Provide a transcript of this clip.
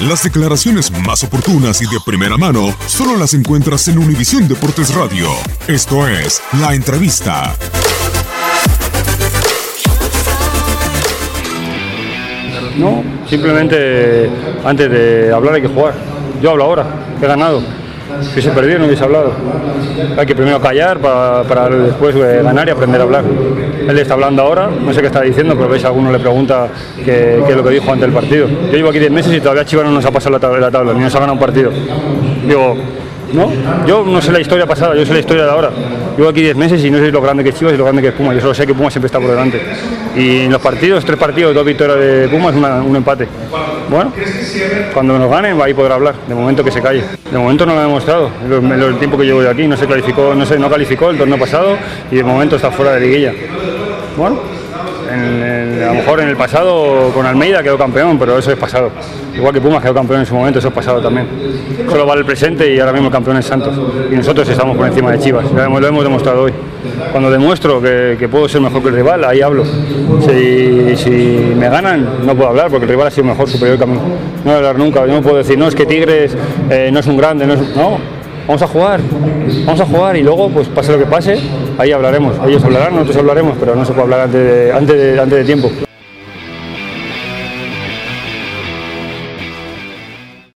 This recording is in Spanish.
Las declaraciones más oportunas y de primera mano solo las encuentras en Univisión Deportes Radio. Esto es La Entrevista. No, simplemente antes de hablar hay que jugar. Yo hablo ahora, he ganado. Si se perdió no hubiese hablado. Hay que primero callar para, después eh, ganar y aprender a hablar. Él está hablando ahora, no sé qué está diciendo, pero veis, alguno le pregunta qué, es lo que dijo antes del partido. Yo llevo aquí 10 meses y todavía Chivas no nos ha pasado la tabla, la tabla ni nos ha ganado un partido. Digo, no, yo no sé la historia pasada, yo sé la historia de ahora. Llevo aquí 10 meses y no sé lo grande que es Chivas y lo grande que es Puma. Yo solo sé que Puma siempre está por delante. Y en los partidos, tres partidos, dos victorias de Puma es un empate. Bueno, cuando nos ganen ahí podrá hablar. De momento que se calle. De momento no lo ha demostrado. El tiempo que llevo de aquí no se calificó, no se no calificó el torneo pasado y de momento está fuera de liguilla. Bueno, a lo mejor en el pasado con Almeida quedó campeón, pero eso es pasado. Igual que Pumas quedó campeón en su momento, eso es pasado también. Solo vale el presente y ahora mismo el campeón es Santos. Y nosotros estamos por encima de Chivas, lo hemos, demostrado hoy. Cuando demuestro que, que puedo ser mejor que el rival, ahí hablo. Si, si me ganan, no puedo hablar porque el rival ha sido mejor, superior que a mí. No voy a hablar nunca, yo no puedo decir, no, es que Tigres eh, no es un grande, no es... No, vamos a jugar, vamos a jugar y luego, pues pase lo que pase, ahí hablaremos. Ellos hablarán, nosotros hablaremos, pero no se puede hablar antes de, antes antes de tiempo.